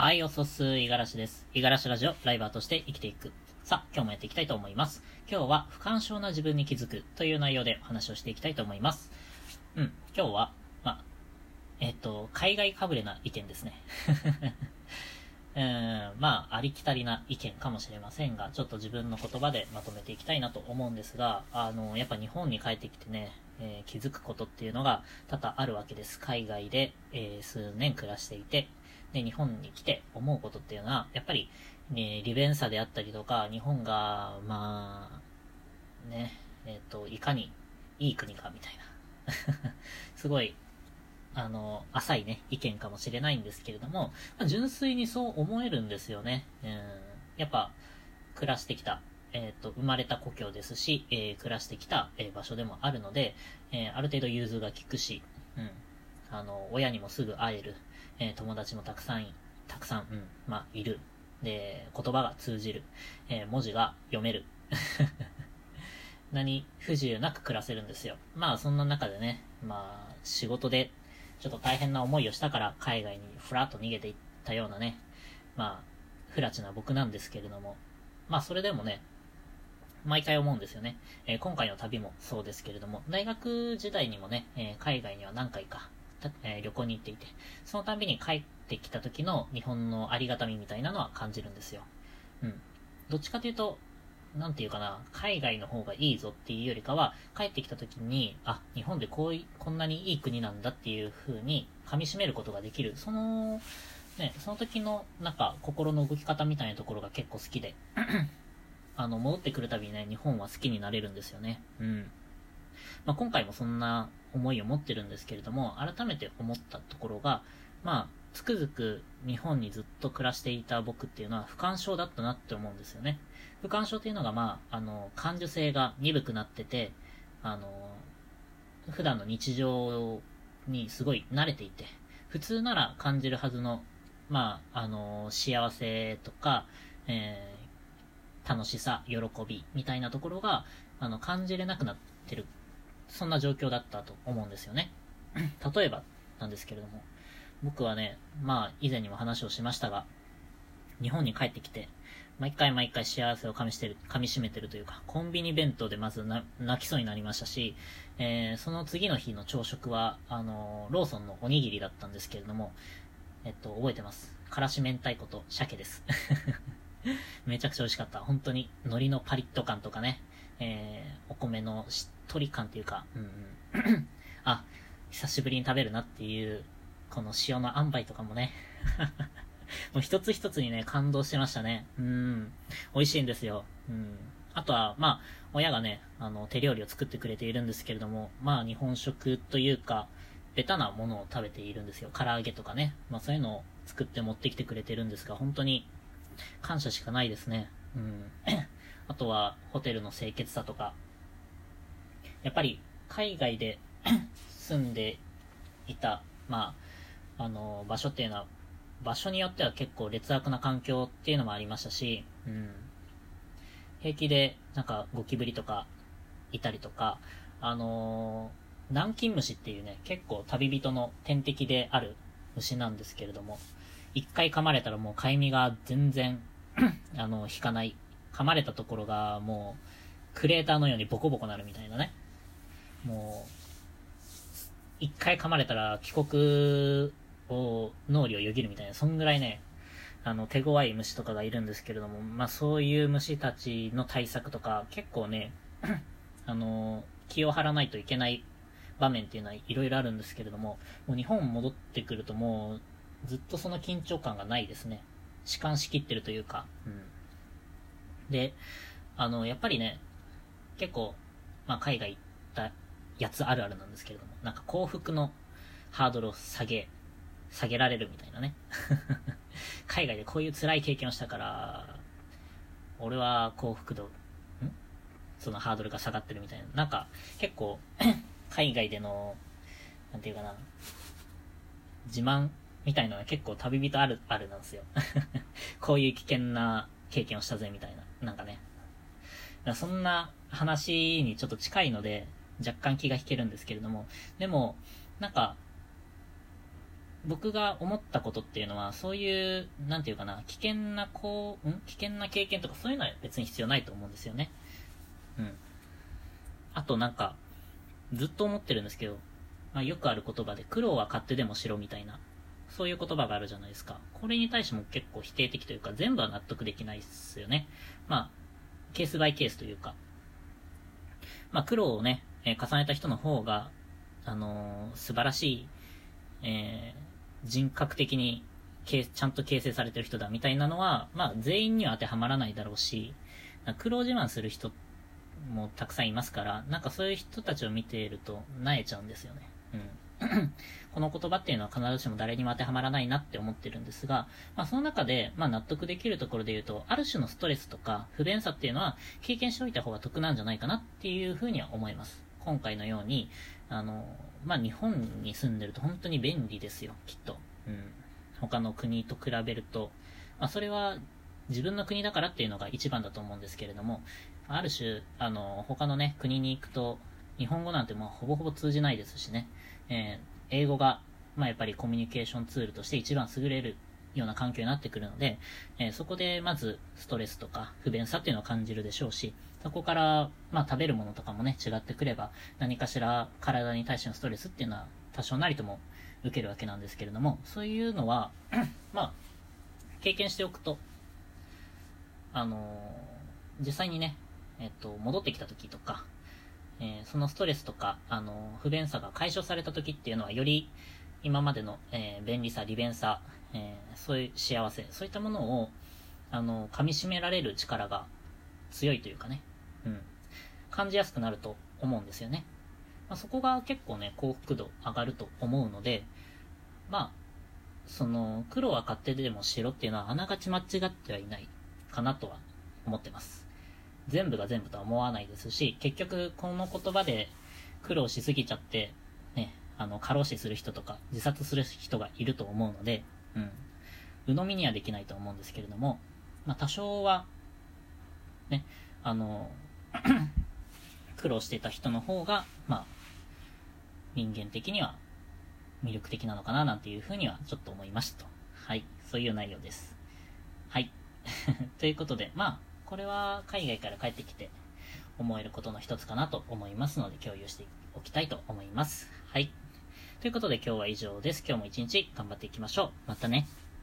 はい、おそす、いがらしです。いがらしラジオ、ライバーとして生きていく。さあ、今日もやっていきたいと思います。今日は、不干渉な自分に気づくという内容でお話をしていきたいと思います。うん、今日は、まえっと、海外かぶれな意見ですね。うん、まあ、ありきたりな意見かもしれませんが、ちょっと自分の言葉でまとめていきたいなと思うんですが、あの、やっぱ日本に帰ってきてね、えー、気づくことっていうのが多々あるわけです。海外で、えー、数年暮らしていて、で、日本に来て思うことっていうのは、やっぱり、ね、利便さであったりとか、日本が、まあ、ね、えっ、ー、と、いかにいい国かみたいな。すごい、あの、浅いね、意見かもしれないんですけれども、まあ、純粋にそう思えるんですよね。うん、やっぱ、暮らしてきた、えっ、ー、と、生まれた故郷ですし、えー、暮らしてきた、え場所でもあるので、えある程度融通が利くし、うん、あの、親にもすぐ会える。えー、友達もたくさん、たくさん、うん、まあ、いる。で、言葉が通じる。えー、文字が読める。何不自由なく暮らせるんですよ。まあ、そんな中でね、まあ、仕事で、ちょっと大変な思いをしたから、海外にふらっと逃げていったようなね、まあ、不埒な僕なんですけれども、まあ、それでもね、毎回思うんですよね。えー、今回の旅もそうですけれども、大学時代にもね、えー、海外には何回かえー、旅行に行っていて、そのたびに帰ってきた時の日本のありがたみみたいなのは感じるんですよ。うん。どっちかというと、なんていうかな、海外の方がいいぞっていうよりかは、帰ってきた時に、あ、日本でこうい、こんなにいい国なんだっていう風に噛み締めることができる。その、ね、その時の、なんか、心の動き方みたいなところが結構好きで、あの、戻ってくるたびにね、日本は好きになれるんですよね。うん。まあ、今回もそんな思いを持ってるんですけれども、改めて思ったところが、まあ、つくづく日本にずっと暮らしていた僕っていうのは不干渉だったなって思うんですよね。不干渉っていうのが、まあ、あの、感受性が鈍くなってて、あの、普段の日常にすごい慣れていて、普通なら感じるはずの、まあ、あの、幸せとか、え、楽しさ、喜びみたいなところが、あの、感じれなくなってるそんな状況だったと思うんですよね。例えばなんですけれども、僕はね、まあ以前にも話をしましたが、日本に帰ってきて、毎回毎回幸せを噛みしてる、噛み締めてるというか、コンビニ弁当でまず泣きそうになりましたし、えー、その次の日の朝食は、あのー、ローソンのおにぎりだったんですけれども、えっと、覚えてます。からし明太子と鮭です。めちゃくちゃ美味しかった。本当に、海苔のパリッと感とかね、えー、お米のしっとり感っていうか、うんうん。あ、久しぶりに食べるなっていう、この塩の塩梅とかもね。もう一つ一つにね、感動してましたね。うん。美味しいんですよ。うん。あとは、まあ、親がね、あの、手料理を作ってくれているんですけれども、まあ、日本食というか、ベタなものを食べているんですよ。唐揚げとかね。まあ、そういうのを作って持ってきてくれてるんですが、本当に感謝しかないですね。うん。あとは、ホテルの清潔さとか、やっぱり、海外で 住んでいた、まあ、あの、場所っていうのは、場所によっては結構劣悪な環境っていうのもありましたし、うん。平気で、なんか、ゴキブリとか、いたりとか、あのー、南京虫っていうね、結構旅人の天敵である虫なんですけれども、一回噛まれたらもうかゆみが全然 あの、引かない噛まれたところがもう、クレーターのようにボコボコなるみたいなね。もう、一回噛まれたら帰国を、脳裏をよぎるみたいな、そんぐらいね、あの、手強い虫とかがいるんですけれども、まあそういう虫たちの対策とか、結構ね、あの、気を張らないといけない場面っていうのはいろいろあるんですけれども、もう日本戻ってくるともう、ずっとその緊張感がないですね。弛緩しきってるというか、うん。で、あの、やっぱりね、結構、まあ、海外行ったやつあるあるなんですけれども、なんか幸福のハードルを下げ、下げられるみたいなね。海外でこういう辛い経験をしたから、俺は幸福度、ん？そのハードルが下がってるみたいな。なんか、結構、海外での、なんていうかな、自慢みたいなのは結構旅人ある、あるなんですよ。こういう危険な経験をしたぜみたいな。なんかね。かそんな話にちょっと近いので、若干気が引けるんですけれども、でも、なんか、僕が思ったことっていうのは、そういう、なんていうかな、危険な、こう、ん？危険な経験とかそういうのは別に必要ないと思うんですよね。うん。あとなんか、ずっと思ってるんですけど、まあ、よくある言葉で、苦労は勝手でもしろみたいな、そういう言葉があるじゃないですか。これに対しても結構否定的というか、全部は納得できないっすよね。まあ、ケースバイケースというか、まあ、苦労をね、えー、重ねた人の方が、あのー、素晴らしい、えー、人格的に、ちゃんと形成されてる人だみたいなのは、まあ、全員には当てはまらないだろうし、苦労自慢する人もたくさんいますから、なんかそういう人たちを見ていると、なえちゃうんですよね。うん。この言葉っていうのは必ずしも誰にも当てはまらないなって思ってるんですが、まあその中で、まあ納得できるところで言うと、ある種のストレスとか不便さっていうのは経験しておいた方が得なんじゃないかなっていうふうには思います。今回のように、あの、まあ日本に住んでると本当に便利ですよ、きっと。うん。他の国と比べると、まあそれは自分の国だからっていうのが一番だと思うんですけれども、ある種、あの、他のね、国に行くと、日本語なんてもうほぼほぼ通じないですしね、えー、英語が、まあ、やっぱりコミュニケーションツールとして一番優れるような環境になってくるので、えー、そこでまずストレスとか不便さっていうのを感じるでしょうし、そこから、まあ、食べるものとかもね、違ってくれば、何かしら体に対してのストレスっていうのは多少なりとも受けるわけなんですけれども、そういうのは まあ、経験しておくと、あのー、実際にね、えっと、戻ってきた時とか、えー、そのストレスとか、あの、不便さが解消された時っていうのは、より今までの、えー、便利さ、利便さ、えー、そういう幸せ、そういったものを、あの、噛み締められる力が強いというかね、うん、感じやすくなると思うんですよね。まあ、そこが結構ね、幸福度上がると思うので、まあ、その、黒は勝手でも白っていうのはあながち間違ってはいないかなとは思ってます。全部が全部とは思わないですし、結局この言葉で苦労しすぎちゃって、ね、あの、過労死する人とか自殺する人がいると思うので、うん。鵜呑みにはできないと思うんですけれども、まあ多少は、ね、あの、苦労してた人の方が、まあ、人間的には魅力的なのかななんていうふうにはちょっと思いましたと。はい。そういう内容です。はい。ということで、まあ、これは海外から帰ってきて思えることの一つかなと思いますので共有しておきたいと思います。はい。ということで今日は以上です。今日も一日頑張っていきましょう。またね。